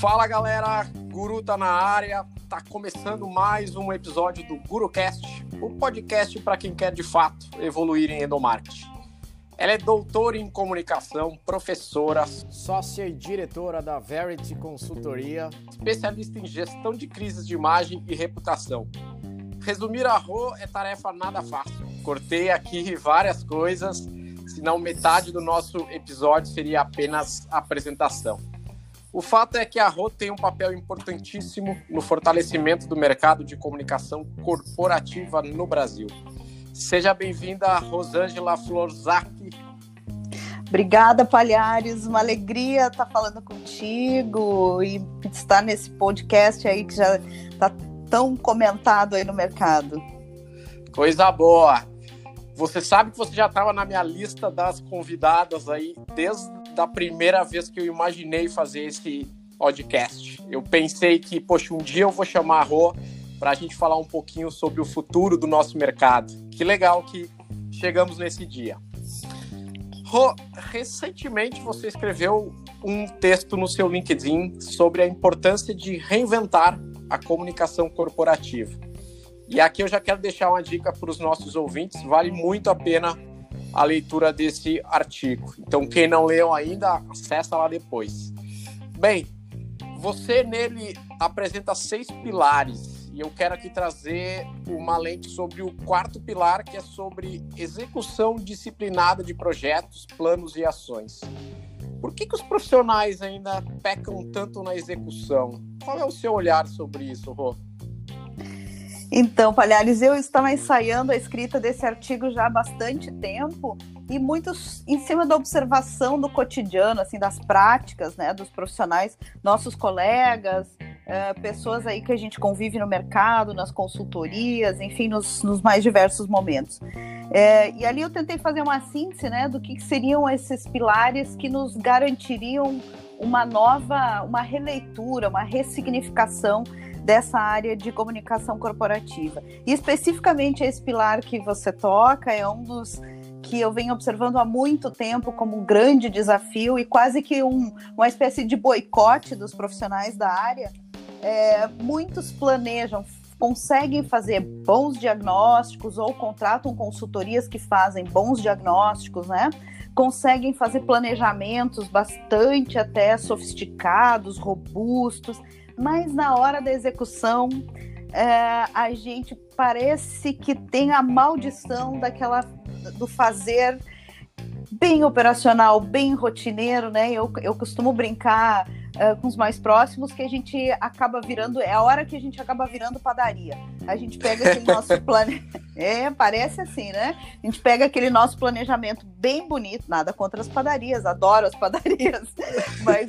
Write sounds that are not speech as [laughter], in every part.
Fala galera, Guru tá na área, tá começando mais um episódio do GuruCast, o podcast para quem quer de fato evoluir em endomarketing. Ela é doutora em comunicação, professora, sócia e diretora da Verity Consultoria, especialista em gestão de crises de imagem e reputação. Resumir a Rô é tarefa nada fácil. Cortei aqui várias coisas, senão metade do nosso episódio seria apenas apresentação. O fato é que a Rô tem um papel importantíssimo no fortalecimento do mercado de comunicação corporativa no Brasil. Seja bem-vinda, Rosângela Florzac. Obrigada, Palhares. Uma alegria estar falando contigo e estar nesse podcast aí que já está tão comentado aí no mercado. Coisa boa. Você sabe que você já estava na minha lista das convidadas aí desde da primeira vez que eu imaginei fazer esse podcast. Eu pensei que, poxa, um dia eu vou chamar a Rô para a gente falar um pouquinho sobre o futuro do nosso mercado. Que legal que chegamos nesse dia. Rô, recentemente você escreveu um texto no seu LinkedIn sobre a importância de reinventar a comunicação corporativa. E aqui eu já quero deixar uma dica para os nossos ouvintes: vale muito a pena a leitura desse artigo. Então, quem não leu ainda, acessa lá depois. Bem, você nele apresenta seis pilares e eu quero aqui trazer uma lente sobre o quarto pilar, que é sobre execução disciplinada de projetos, planos e ações. Por que, que os profissionais ainda pecam tanto na execução? Qual é o seu olhar sobre isso, Rô? Então, Palhares, eu estava ensaiando a escrita desse artigo já há bastante tempo e muitos em cima da observação do cotidiano, assim, das práticas, né, dos profissionais, nossos colegas, é, pessoas aí que a gente convive no mercado, nas consultorias, enfim, nos, nos mais diversos momentos. É, e ali eu tentei fazer uma síntese, né, do que seriam esses pilares que nos garantiriam uma nova, uma releitura, uma ressignificação dessa área de comunicação corporativa. E especificamente esse pilar que você toca é um dos que eu venho observando há muito tempo como um grande desafio e quase que um, uma espécie de boicote dos profissionais da área. É, muitos planejam, conseguem fazer bons diagnósticos ou contratam consultorias que fazem bons diagnósticos, né? Conseguem fazer planejamentos bastante até sofisticados, robustos, mas na hora da execução é, a gente parece que tem a maldição daquela do fazer bem operacional, bem rotineiro, né? Eu, eu costumo brincar uh, com os mais próximos que a gente acaba virando, é a hora que a gente acaba virando padaria. A gente pega aquele [laughs] nosso plane... É, parece assim, né? A gente pega aquele nosso planejamento bem bonito, nada contra as padarias, adoro as padarias, [laughs] mas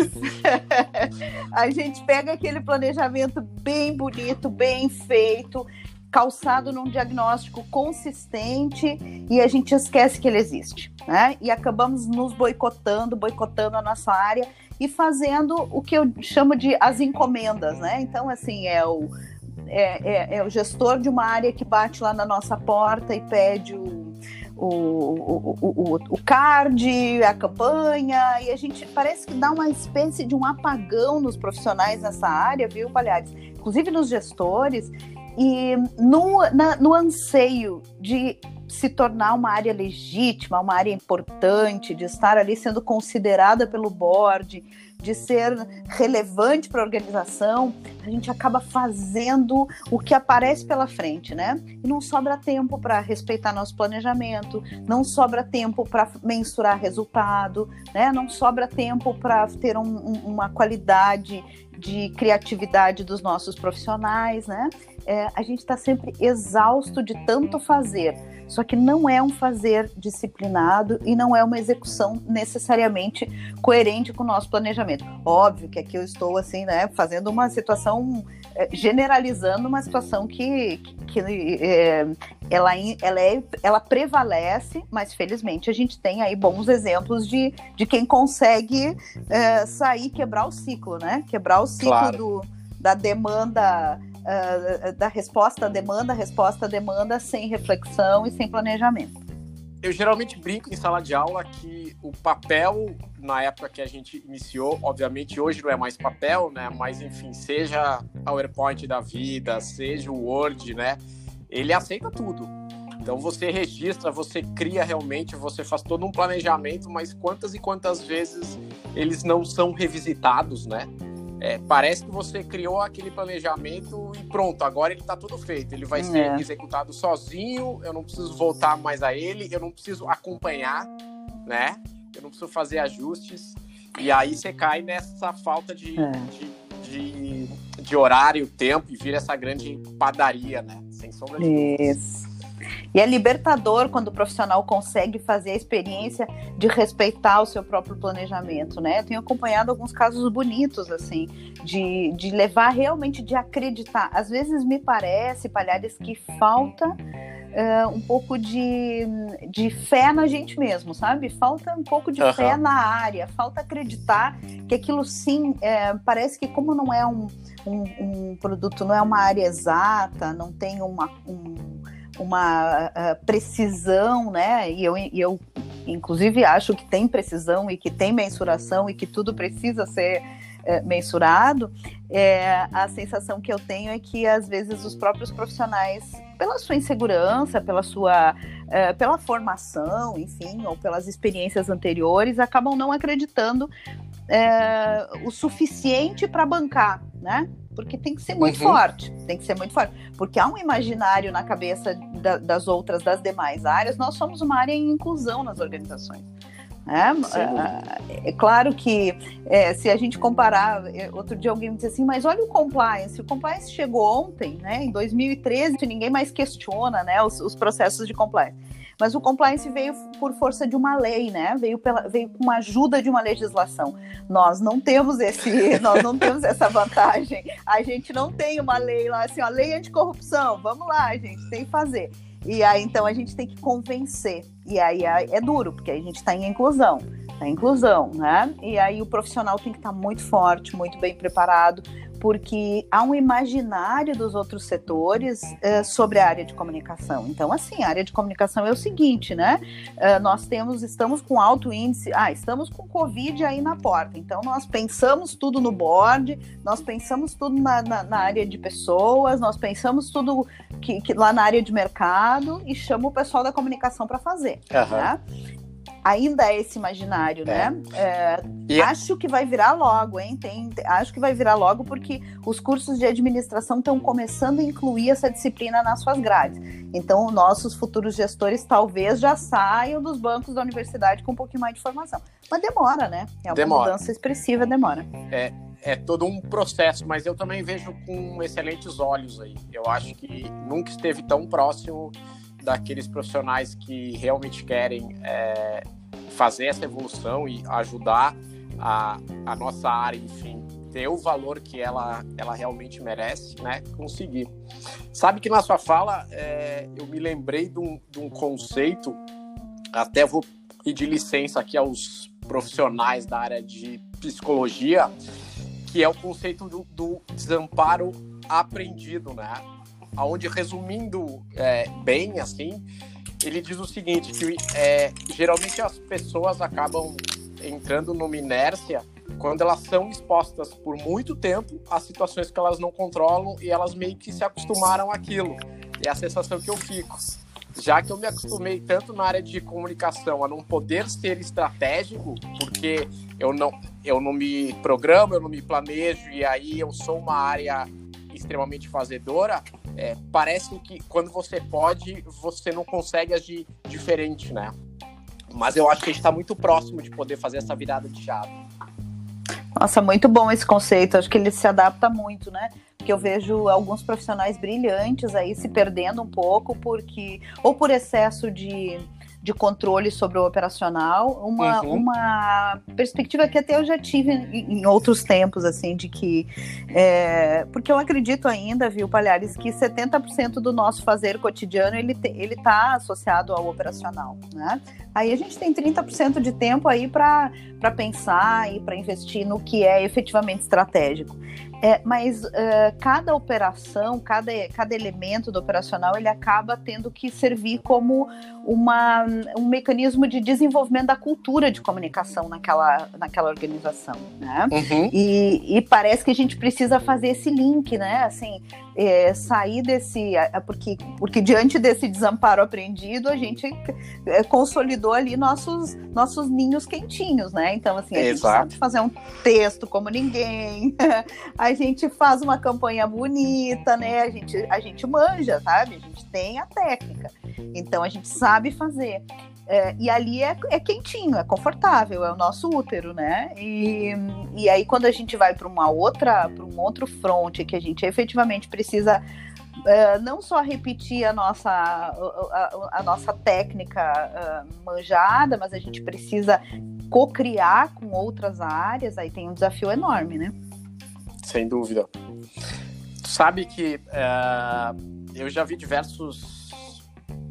[laughs] a gente pega aquele planejamento bem bonito, bem feito, calçado num diagnóstico consistente e a gente esquece que ele existe, né? E acabamos nos boicotando, boicotando a nossa área e fazendo o que eu chamo de as encomendas, né? Então, assim, é o, é, é, é o gestor de uma área que bate lá na nossa porta e pede o, o, o, o, card, a campanha, e a gente parece que dá uma espécie de um apagão nos profissionais nessa área, viu, Palhares? Inclusive nos gestores, e no, na, no anseio de se tornar uma área legítima, uma área importante, de estar ali sendo considerada pelo board, de ser relevante para a organização, a gente acaba fazendo o que aparece pela frente, né? E não sobra tempo para respeitar nosso planejamento, não sobra tempo para mensurar resultado, né? Não sobra tempo para ter um, um, uma qualidade de criatividade dos nossos profissionais, né? É, a gente está sempre exausto de tanto fazer só que não é um fazer disciplinado e não é uma execução necessariamente coerente com o nosso planejamento. Óbvio que aqui eu estou assim, né, fazendo uma situação é, generalizando uma situação que, que, que é, ela, ela, é, ela prevalece, mas felizmente a gente tem aí bons exemplos de, de quem consegue é, sair, quebrar o ciclo, né? Quebrar o ciclo claro. do, da demanda uh, da resposta à demanda, resposta à demanda sem reflexão e sem planejamento. eu geralmente brinco em sala de aula que o papel, na época que a gente iniciou, obviamente hoje não é mais papel, né? Mas enfim, seja PowerPoint da vida, seja o Word, né? Ele aceita tudo. Então você registra, você cria realmente, você faz todo um planejamento, mas quantas e quantas vezes eles não são revisitados, né? É, parece que você criou aquele planejamento e pronto, agora ele está tudo feito. Ele vai ser é. executado sozinho, eu não preciso voltar mais a ele, eu não preciso acompanhar, né? Eu não preciso fazer ajustes. E aí você cai nessa falta de, é. de, de, de, horário, tempo e vira essa grande padaria, né? Sem sombra de Isso. E é libertador quando o profissional consegue fazer a experiência de respeitar o seu próprio planejamento, né? Eu tenho acompanhado alguns casos bonitos, assim, de, de levar realmente, de acreditar. Às vezes me parece, Palhares, que falta Uh, um pouco de, de fé na gente mesmo, sabe? Falta um pouco de uhum. fé na área, falta acreditar que aquilo sim, é, parece que como não é um, um, um, produto, não é uma área exata, não tem uma, um, uma uh, precisão, né? E eu, e eu, inclusive, acho que tem precisão e que tem mensuração e que tudo precisa ser mensurado. É, a sensação que eu tenho é que, às vezes, os próprios profissionais, pela sua insegurança, pela sua uh, pela formação, enfim, ou pelas experiências anteriores, acabam não acreditando o suficiente para bancar, né? porque tem que ser muito uhum. forte, tem que ser muito forte, porque há um imaginário na cabeça da, das outras, das demais áreas, nós somos uma área em inclusão nas organizações. É, é, é, claro que é, se a gente comparar, é, outro dia alguém me disse assim, mas olha o compliance, o compliance chegou ontem, né, em 2013, ninguém mais questiona, né, os, os processos de compliance. Mas o compliance veio por força de uma lei, né? Veio, pela, veio com a ajuda de uma legislação. Nós não temos esse, [laughs] nós não temos essa vantagem. A gente não tem uma lei lá assim, a lei anticorrupção. Vamos lá, gente, tem que fazer. E aí então a gente tem que convencer. E aí é duro, porque a gente está em inclusão a inclusão, né? E aí o profissional tem que estar muito forte, muito bem preparado, porque há um imaginário dos outros setores uh, sobre a área de comunicação. Então, assim, a área de comunicação é o seguinte, né? Uh, nós temos, estamos com alto índice, ah, estamos com Covid aí na porta. Então, nós pensamos tudo no board, nós pensamos tudo na, na, na área de pessoas, nós pensamos tudo que, que, lá na área de mercado e chama o pessoal da comunicação para fazer. Uhum. Né? Ainda é esse imaginário, é. né? É, e... Acho que vai virar logo, hein? Tem, acho que vai virar logo porque os cursos de administração estão começando a incluir essa disciplina nas suas grades. Então, nossos futuros gestores talvez já saiam dos bancos da universidade com um pouquinho mais de formação. Mas demora, né? É uma demora. mudança expressiva, demora. É, é todo um processo, mas eu também vejo com excelentes olhos aí. Eu acho que nunca esteve tão próximo daqueles profissionais que realmente querem é, fazer essa evolução e ajudar a, a nossa área, enfim, ter o valor que ela, ela realmente merece, né? Conseguir. Sabe que na sua fala é, eu me lembrei de um, de um conceito, até vou pedir licença aqui aos profissionais da área de psicologia, que é o conceito do, do desamparo aprendido, né? Onde, resumindo é, bem, assim, ele diz o seguinte, que é, geralmente as pessoas acabam entrando numa inércia quando elas são expostas por muito tempo a situações que elas não controlam e elas meio que se acostumaram àquilo. É a sensação que eu fico. Já que eu me acostumei tanto na área de comunicação a não poder ser estratégico, porque eu não, eu não me programo, eu não me planejo, e aí eu sou uma área extremamente fazedora, é, parece que quando você pode, você não consegue agir diferente, né? Mas eu acho que a gente está muito próximo de poder fazer essa virada de chave. Nossa, muito bom esse conceito. Acho que ele se adapta muito, né? Porque eu vejo alguns profissionais brilhantes aí se perdendo um pouco porque ou por excesso de de controle sobre o operacional, uma, uhum. uma perspectiva que até eu já tive em, em outros tempos, assim, de que. É, porque eu acredito ainda, viu, Palhares, que 70% do nosso fazer cotidiano ele, te, ele tá associado ao operacional, né? Aí a gente tem 30% de tempo aí para pensar e para investir no que é efetivamente estratégico. É, mas uh, cada operação, cada, cada elemento do operacional, ele acaba tendo que servir como uma, um mecanismo de desenvolvimento da cultura de comunicação naquela, naquela organização, né? Uhum. E, e, parece que a gente precisa fazer esse link, né? Assim, é, sair desse... Porque, porque diante desse desamparo aprendido, a gente é, consolidou ali nossos, nossos ninhos quentinhos, né? Então, assim, a Exato. gente sabe fazer um texto como ninguém... [laughs] a gente faz uma campanha bonita, né? A gente, a gente manja, sabe? A gente tem a técnica. Então a gente sabe fazer. É, e ali é, é, quentinho, é confortável, é o nosso útero, né? E, e aí quando a gente vai para uma outra, para um outro front que a gente efetivamente precisa Uh, não só repetir a nossa, a, a, a nossa técnica uh, manjada, mas a gente precisa co-criar com outras áreas, aí tem um desafio enorme, né? Sem dúvida. Tu sabe que é, eu já vi diversos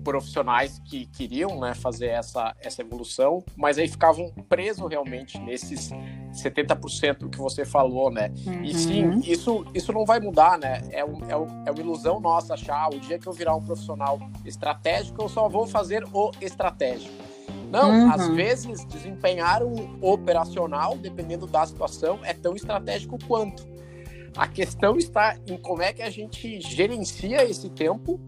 profissionais que queriam né, fazer essa, essa evolução, mas aí ficavam presos realmente nesses 70% que você falou, né? Uhum. E sim, isso, isso não vai mudar, né? É, um, é, um, é uma ilusão nossa achar o dia que eu virar um profissional estratégico, eu só vou fazer o estratégico. Não, uhum. às vezes desempenhar um operacional, dependendo da situação, é tão estratégico quanto. A questão está em como é que a gente gerencia esse tempo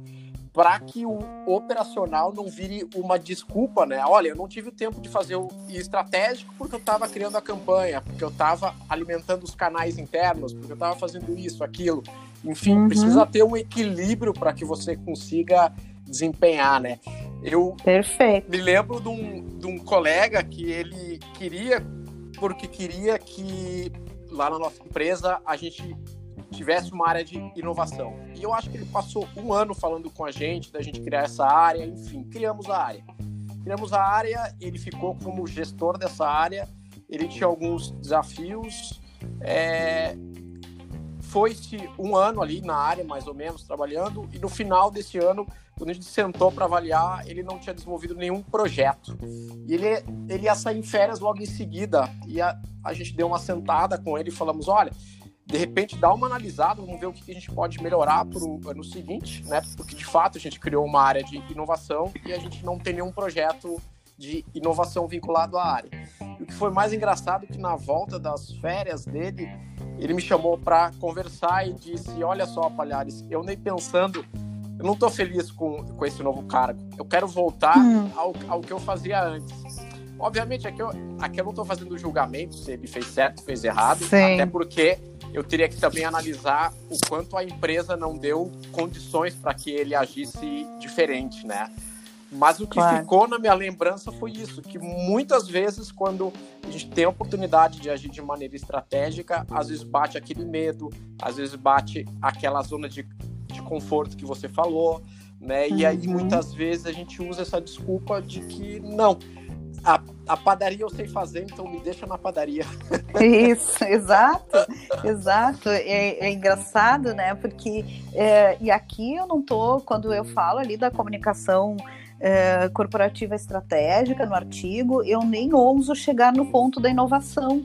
para que o operacional não vire uma desculpa, né? Olha, eu não tive tempo de fazer o estratégico porque eu estava criando a campanha, porque eu estava alimentando os canais internos, porque eu estava fazendo isso, aquilo. Enfim, uhum. precisa ter um equilíbrio para que você consiga desempenhar, né? Eu Perfeito. me lembro de um, de um colega que ele queria, porque queria que lá na nossa empresa a gente tivesse uma área de inovação. E eu acho que ele passou um ano falando com a gente, da gente criar essa área, enfim, criamos a área. Criamos a área, ele ficou como gestor dessa área, ele tinha alguns desafios. É... Foi-se um ano ali na área, mais ou menos, trabalhando, e no final desse ano quando a gente sentou para avaliar, ele não tinha desenvolvido nenhum projeto. E ele, ele ia sair em férias logo em seguida. E a, a gente deu uma sentada com ele e falamos: olha, de repente dá uma analisada, vamos ver o que a gente pode melhorar para o ano seguinte, né? Porque de fato a gente criou uma área de inovação e a gente não tem nenhum projeto de inovação vinculado à área. E o que foi mais engraçado é que na volta das férias dele, ele me chamou para conversar e disse: Olha só, Palhares, eu nem pensando eu não estou feliz com, com esse novo cargo. Eu quero voltar hum. ao, ao que eu fazia antes. Obviamente, aqui eu, aqui eu não estou fazendo julgamento se ele fez certo, fez errado, Sim. até porque eu teria que também analisar o quanto a empresa não deu condições para que ele agisse diferente, né? Mas o que claro. ficou na minha lembrança foi isso, que muitas vezes quando a gente tem a oportunidade de agir de maneira estratégica, às vezes bate aquele medo, às vezes bate aquela zona de de conforto que você falou, né? E aí uhum. muitas vezes a gente usa essa desculpa de que não, a, padaria eu sei fazer, então me deixa na padaria. Isso, [laughs] exato, exato. É, é engraçado, né? Porque é, e aqui eu não tô quando eu falo ali da comunicação é, corporativa estratégica no artigo, eu nem ouso chegar no ponto da inovação,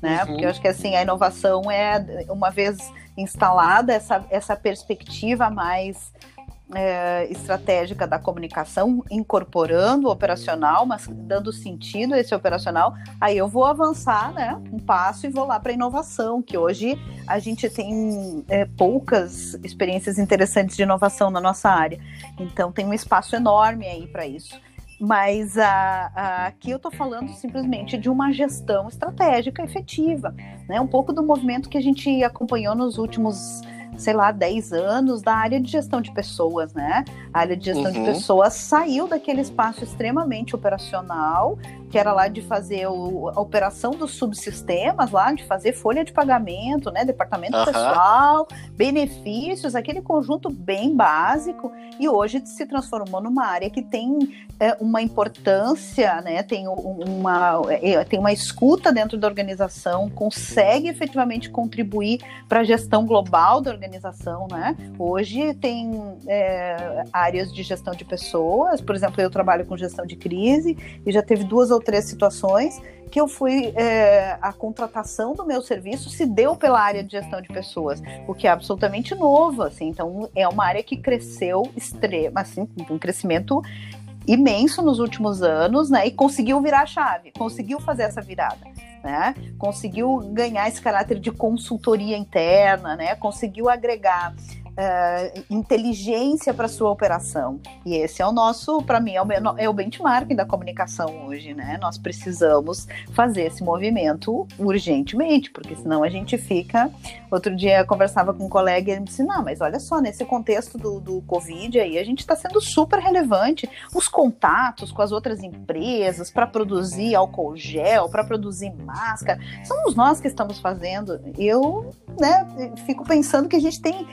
né? Uhum. Porque eu acho que assim a inovação é uma vez instalada essa, essa perspectiva mais é, estratégica da comunicação, incorporando o operacional, mas dando sentido a esse operacional, aí eu vou avançar né, um passo e vou lá para a inovação, que hoje a gente tem é, poucas experiências interessantes de inovação na nossa área. Então tem um espaço enorme aí para isso. Mas a, a, aqui eu estou falando simplesmente de uma gestão estratégica efetiva, né? Um pouco do movimento que a gente acompanhou nos últimos, sei lá, 10 anos da área de gestão de pessoas, né? A área de gestão uhum. de pessoas saiu daquele espaço extremamente operacional, que era lá de fazer o, a operação dos subsistemas lá, de fazer folha de pagamento, né, departamento pessoal, benefícios, aquele conjunto bem básico, e hoje se transformou numa área que tem é, uma importância, né, tem uma, é, tem uma escuta dentro da organização, consegue efetivamente contribuir para a gestão global da organização, né? Hoje tem é, áreas de gestão de pessoas, por exemplo, eu trabalho com gestão de crise e já teve duas ou três situações que eu fui é, a contratação do meu serviço se deu pela área de gestão de pessoas, o que é absolutamente novo, assim. Então é uma área que cresceu extremo, assim, um crescimento imenso nos últimos anos, né? E conseguiu virar a chave, conseguiu fazer essa virada. Né? Conseguiu ganhar esse caráter de consultoria interna, né? Conseguiu agregar uh, inteligência para sua operação. E esse é o nosso, para mim, é o, é o benchmark da comunicação hoje, né? Nós precisamos fazer esse movimento urgentemente, porque senão a gente fica. Outro dia eu conversava com um colega e ele me disse: não, mas olha só, nesse contexto do, do Covid aí, a gente está sendo super relevante. Os contatos com as outras empresas para produzir álcool gel, para produzir máscara, somos nós que estamos fazendo. Eu né, fico pensando que a gente tem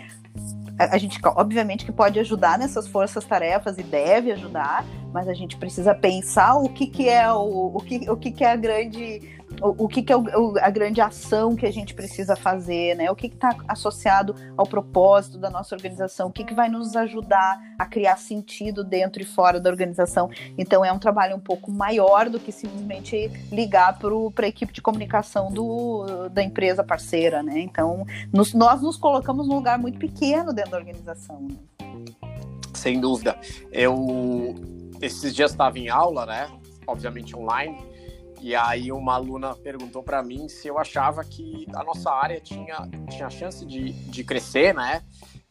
a gente obviamente que pode ajudar nessas forças-tarefas e deve ajudar, mas a gente precisa pensar o que, que é o, o, que, o que, que é a grande o, o que, que é o, a grande ação que a gente precisa fazer, né? O que está associado ao propósito da nossa organização, o que, que vai nos ajudar a criar sentido dentro e fora da organização. Então é um trabalho um pouco maior do que simplesmente ligar para a equipe de comunicação do, da empresa parceira, né? Então nos, nós nos colocamos num lugar muito pequeno dentro da organização. Né? Sem dúvida. Eu esses dias estava em aula, né? Obviamente online. E aí uma aluna perguntou para mim se eu achava que a nossa área tinha, tinha chance de, de crescer, né?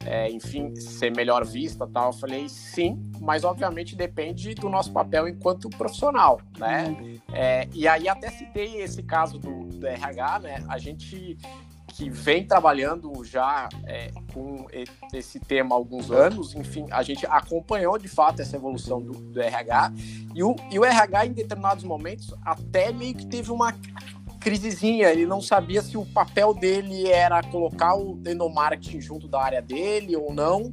É, enfim, ser melhor vista tal. Eu falei sim, mas obviamente depende do nosso papel enquanto profissional, né? Uhum. É, e aí até citei esse caso do, do RH, né? A gente que vem trabalhando já é, com esse tema há alguns anos. Enfim, a gente acompanhou de fato essa evolução do, do RH. E o, e o RH, em determinados momentos, até meio que teve uma crisezinha. Ele não sabia se o papel dele era colocar o endomarketing junto da área dele ou não.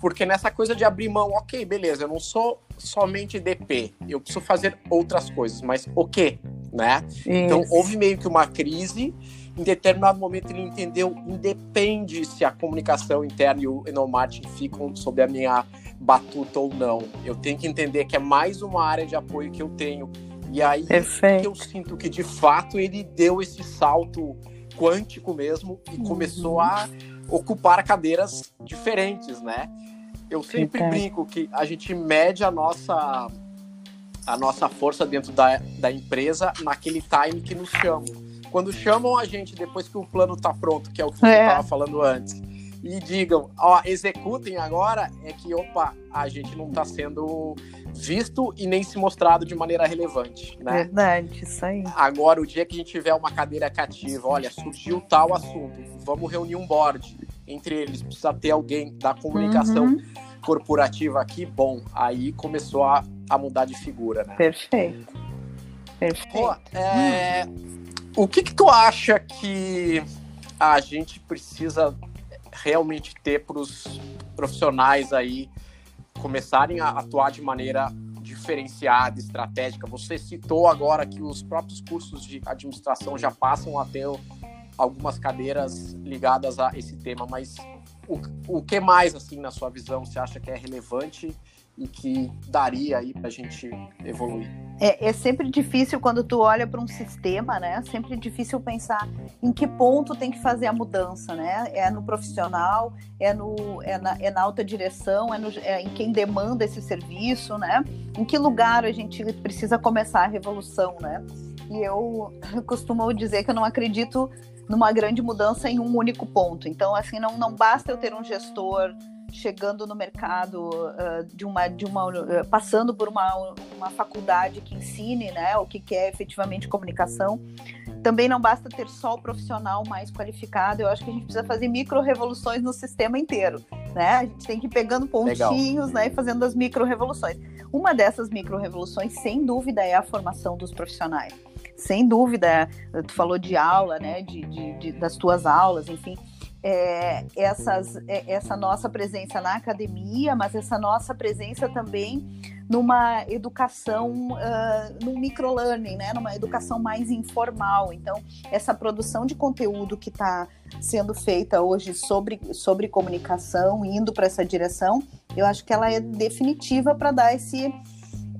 Porque nessa coisa de abrir mão, ok, beleza, eu não sou somente DP, eu preciso fazer outras coisas, mas o quê? Né? Então houve meio que uma crise em determinado momento ele entendeu, independe se a comunicação interna e o enomarketing ficam sob a minha batuta ou não. Eu tenho que entender que é mais uma área de apoio que eu tenho. E aí que eu sinto que de fato ele deu esse salto quântico mesmo e uhum. começou a ocupar cadeiras diferentes, né? Eu sempre brinco que a gente mede a nossa a nossa força dentro da, da empresa naquele time que nos chamam quando chamam a gente depois que o plano está pronto, que é o que é. você estava falando antes, e digam, ó, executem agora, é que, opa, a gente não está sendo visto e nem se mostrado de maneira relevante, né? Verdade, isso aí. Agora, o dia que a gente tiver uma cadeira cativa, olha, surgiu tal assunto, vamos reunir um board. Entre eles, precisa ter alguém da comunicação uhum. corporativa aqui, bom, aí começou a, a mudar de figura, né? Perfeito. Perfeito. Pô, é... Hum o que, que tu acha que a gente precisa realmente ter para os profissionais aí começarem a atuar de maneira diferenciada, estratégica? Você citou agora que os próprios cursos de administração já passam a ter algumas cadeiras ligadas a esse tema, mas o, o que mais, assim, na sua visão, você acha que é relevante e que daria aí para a gente evoluir? É, é, sempre difícil quando tu olha para um sistema, né? Sempre difícil pensar em que ponto tem que fazer a mudança, né? É no profissional, é, no, é, na, é na alta direção, é, no, é em quem demanda esse serviço, né? Em que lugar a gente precisa começar a revolução, né? E eu [laughs] costumo dizer que eu não acredito numa grande mudança em um único ponto. Então, assim, não, não basta eu ter um gestor chegando no mercado uh, de uma, de uma uh, passando por uma, uma faculdade que ensine, né, o que, que é efetivamente comunicação. Também não basta ter só o profissional mais qualificado. Eu acho que a gente precisa fazer micro revoluções no sistema inteiro, né? A gente tem que ir pegando pontinhos, Legal. né, e fazendo as micro revoluções. Uma dessas micro revoluções, sem dúvida, é a formação dos profissionais. Sem dúvida, tu falou de aula, né, de, de, de das tuas aulas, enfim é, essas, é, essa nossa presença na academia, mas essa nossa presença também numa educação, uh, no microlearning, né? numa educação mais informal. Então, essa produção de conteúdo que está sendo feita hoje sobre, sobre comunicação, indo para essa direção, eu acho que ela é definitiva para dar esse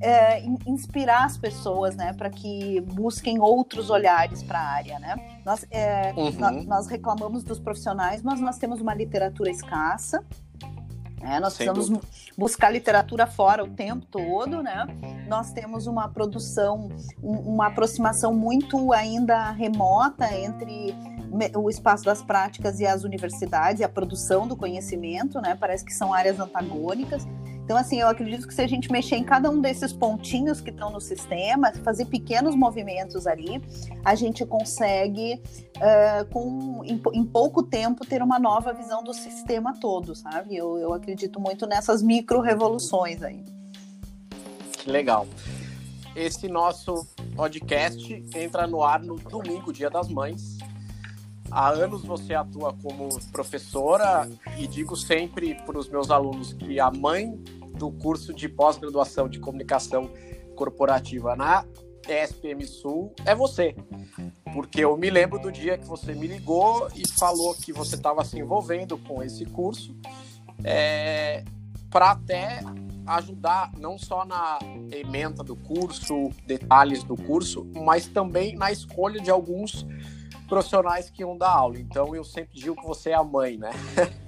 é, inspirar as pessoas, né, para que busquem outros olhares para a área, né? Nós, é, uhum. nós, nós, reclamamos dos profissionais, mas nós temos uma literatura escassa. Né? Nós Sem precisamos dúvida. buscar literatura fora o tempo todo, né? Nós temos uma produção, um, uma aproximação muito ainda remota entre o espaço das práticas e as universidades e a produção do conhecimento, né? Parece que são áreas antagônicas. Então, assim, eu acredito que se a gente mexer em cada um desses pontinhos que estão no sistema, fazer pequenos movimentos ali, a gente consegue, uh, com, em, em, pouco tempo, ter uma nova visão do sistema todo, sabe? Eu, eu acredito muito nessas micro-revoluções aí. Que legal. Esse nosso podcast entra no ar no domingo, Dia das Mães. Há anos você atua como professora e digo sempre para os meus alunos que a mãe do curso de pós-graduação de comunicação corporativa na SPM Sul é você. Porque eu me lembro do dia que você me ligou e falou que você estava se envolvendo com esse curso é, para até ajudar não só na ementa do curso, detalhes do curso, mas também na escolha de alguns profissionais que iam dar aula. Então eu sempre digo que você é a mãe, né?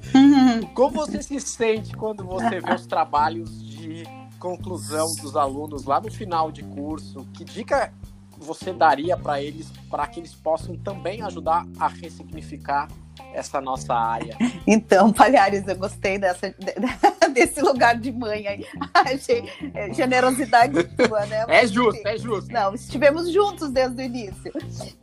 [laughs] Como você se sente quando você vê os trabalhos de conclusão dos alunos lá no final de curso? Que dica você daria para eles para que eles possam também ajudar a ressignificar essa nossa área. Então, Palhares, eu gostei dessa, desse lugar de mãe aí. [laughs] Achei é, generosidade tua, né? É justo, é justo. Não, estivemos juntos desde o início.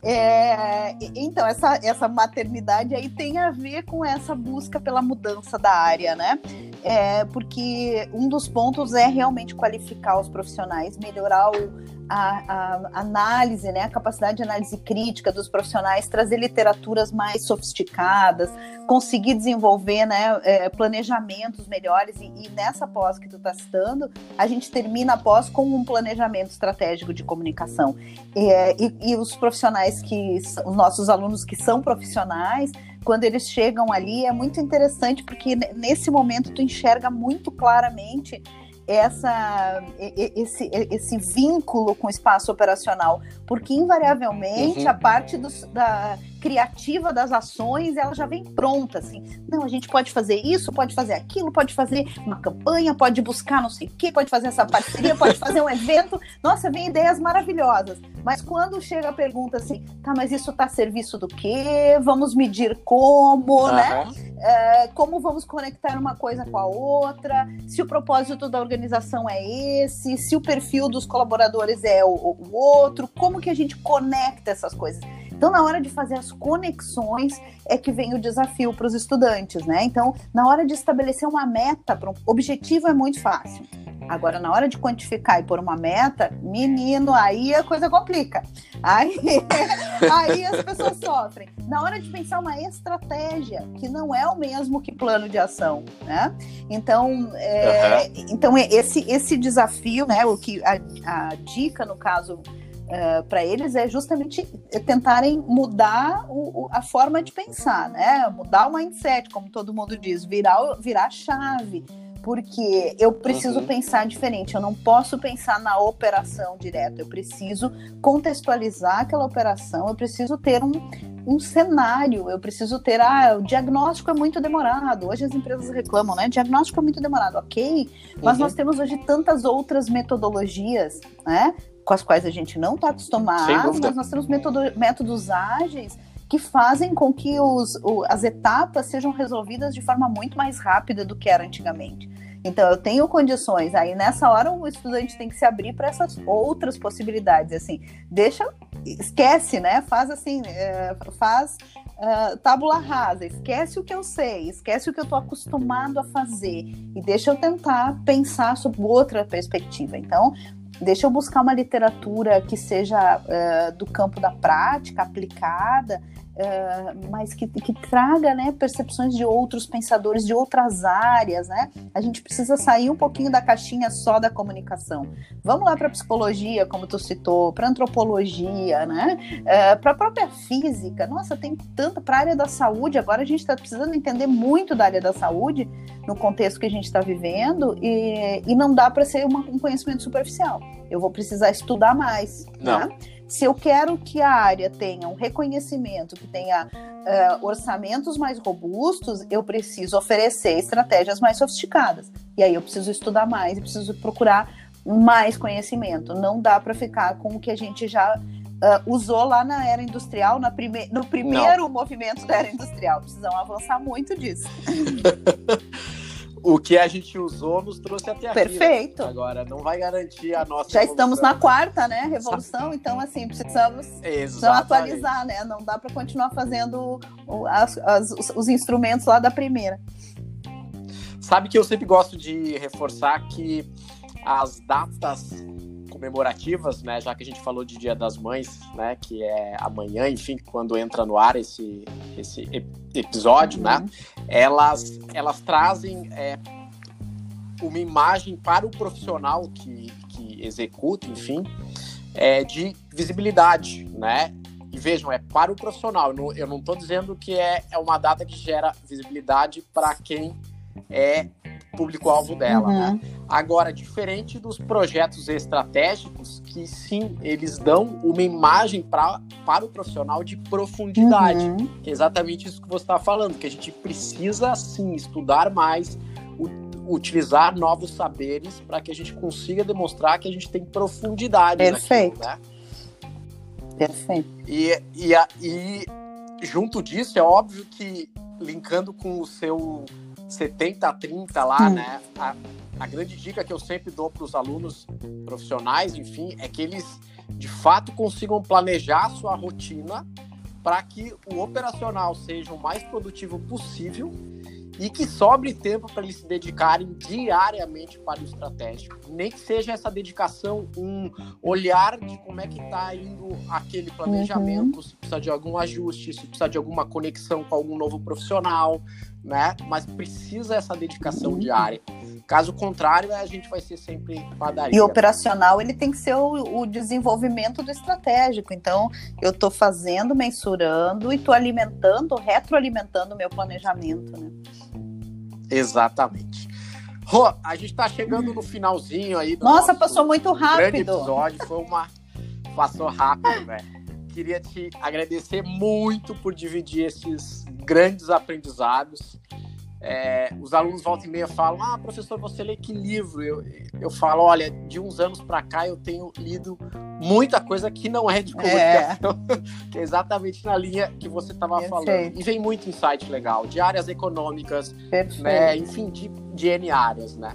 É, então, essa, essa maternidade aí tem a ver com essa busca pela mudança da área, né? É, porque um dos pontos é realmente qualificar os profissionais, melhorar o a, a, análise, né, a capacidade de análise crítica dos profissionais, trazer literaturas mais sofisticadas, conseguir desenvolver né, é, planejamentos melhores. E, e, nessa pós que tu está citando, a gente termina a pós com um planejamento estratégico de comunicação. E, e, e os profissionais que, os nossos alunos que são profissionais, quando eles chegam ali, é muito interessante, porque nesse momento tu enxerga muito claramente essa, esse, esse vínculo com o espaço operacional, porque invariavelmente uhum. a parte do, da criativa das ações ela já vem pronta, assim. Não, a gente pode fazer isso, pode fazer aquilo, pode fazer uma campanha, pode buscar não sei o quê, pode fazer essa parceria, pode fazer um evento. Nossa, vem ideias maravilhosas. Mas quando chega a pergunta assim, tá, mas isso está a serviço do quê? Vamos medir como, uhum. né? É, como vamos conectar uma coisa com a outra? Se o propósito da organização é esse? Se o perfil dos colaboradores é o, o outro? Como que a gente conecta essas coisas? Então, na hora de fazer as conexões, é que vem o desafio para os estudantes, né? Então, na hora de estabelecer uma meta, um objetivo é muito fácil. Agora, na hora de quantificar e pôr uma meta, menino, aí a coisa complica. Aí, [laughs] aí as pessoas sofrem. Na hora de pensar uma estratégia, que não é o mesmo que plano de ação, né? Então, é, uhum. então esse, esse desafio, né? O que a, a dica, no caso, uh, para eles é justamente tentarem mudar o, o, a forma de pensar, né? Mudar o mindset, como todo mundo diz, virar, virar chave. Porque eu preciso uhum. pensar diferente, eu não posso pensar na operação direta, eu preciso contextualizar aquela operação, eu preciso ter um, um cenário, eu preciso ter, ah, o diagnóstico é muito demorado. Hoje as empresas reclamam, né? Diagnóstico é muito demorado, ok, mas uhum. nós temos hoje tantas outras metodologias, né? Com as quais a gente não está acostumado, mas nós temos método, métodos ágeis que fazem com que os, o, as etapas sejam resolvidas de forma muito mais rápida do que era antigamente. Então, eu tenho condições. Aí, nessa hora, o estudante tem que se abrir para essas outras possibilidades. Assim, deixa, esquece, né? Faz assim, é, faz uh, tábula rasa, esquece o que eu sei, esquece o que eu estou acostumado a fazer e deixa eu tentar pensar sobre outra perspectiva. Então, deixa eu buscar uma literatura que seja uh, do campo da prática, aplicada, uh, mas que, que traga né, percepções de outros pensadores de outras áreas, né? A gente precisa sair um pouquinho da caixinha só da comunicação. Vamos lá para psicologia, como tu citou, para antropologia, né? Uh, eh, para a própria física. Nossa, tem tanta para a área da saúde. Agora a gente está precisando entender muito da área da saúde no contexto que a gente está vivendo e, e não dá para ser uma, um conhecimento superficial. Eu vou precisar estudar mais. Não. Né? Se eu quero que a área tenha um reconhecimento, que tenha uh, orçamentos mais robustos, eu preciso oferecer estratégias mais sofisticadas. E aí eu preciso estudar mais, eu preciso procurar mais conhecimento. Não dá para ficar com o que a gente já uh, usou lá na era industrial, na prime no primeiro Não. movimento da era industrial. Precisamos avançar muito disso. [laughs] o que a gente usou nos trouxe até aqui. Perfeito. Agora, não vai garantir a nossa. Já evolução. estamos na quarta, né? Revolução, então, assim, precisamos, precisamos atualizar, né? Não dá para continuar fazendo as, as, os, os instrumentos lá da primeira. Sabe que eu sempre gosto de reforçar que as datas comemorativas, né, já que a gente falou de Dia das Mães, né, que é amanhã, enfim, quando entra no ar esse, esse episódio, né, uhum. né, elas, elas trazem é, uma imagem para o profissional que, que executa, enfim, é, de visibilidade, né, e vejam, é para o profissional, eu não estou dizendo que é, é uma data que gera visibilidade para quem é público-alvo dela. Né? Uhum. Né? Agora, diferente dos projetos estratégicos, que sim, eles dão uma imagem pra, para o profissional de profundidade. Uhum. Que é exatamente isso que você está falando, que a gente precisa sim estudar mais, utilizar novos saberes para que a gente consiga demonstrar que a gente tem profundidade. Perfeito. Naquilo, né? Perfeito. E, e, e junto disso, é óbvio que linkando com o seu 70 a 30 lá, hum. né? A, a grande dica que eu sempre dou para os alunos profissionais, enfim, é que eles de fato consigam planejar a sua rotina para que o operacional seja o mais produtivo possível e que sobre tempo para eles se dedicarem diariamente para o estratégico. Nem que seja essa dedicação, um olhar de como é que está indo aquele planejamento, uhum. se precisa de algum ajuste, se precisa de alguma conexão com algum novo profissional, né? Mas precisa essa dedicação uhum. diária. Caso contrário, a gente vai ser sempre padaria. E operacional, ele tem que ser o, o desenvolvimento do estratégico. Então, eu estou fazendo, mensurando e estou alimentando, retroalimentando o meu planejamento, né? Exatamente. Rô, a gente está chegando no finalzinho aí. Nossa, passou muito rápido. Grande episódio, foi uma. Passou rápido, velho. Queria te agradecer muito por dividir esses grandes aprendizados. É, os alunos volta e meia falam: Ah, professor, você lê que livro? Eu, eu falo: Olha, de uns anos para cá eu tenho lido muita coisa que não é de é. comunicação, é. [laughs] que é exatamente na linha que você estava falando. E vem muito insight legal, de áreas econômicas, né, enfim, de, de N áreas, né?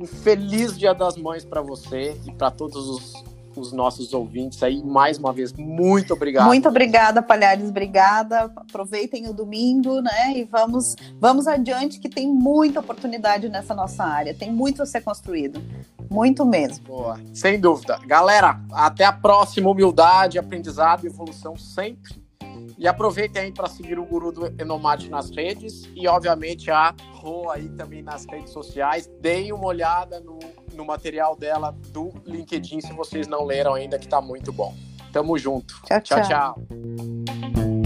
Um feliz Dia das Mães para você e para todos os os nossos ouvintes aí. Mais uma vez, muito obrigado. Muito obrigada, Palhares, obrigada. Aproveitem o domingo, né? E vamos, vamos adiante, que tem muita oportunidade nessa nossa área. Tem muito a ser construído. Muito mesmo. Boa, sem dúvida. Galera, até a próxima. Humildade, aprendizado e evolução sempre. E aproveitem aí para seguir o Guru do Enomad nas redes e, obviamente, a Rô aí também nas redes sociais. Deem uma olhada no no material dela do LinkedIn, se vocês não leram ainda, que tá muito bom. Tamo junto. tchau. tchau. tchau. tchau.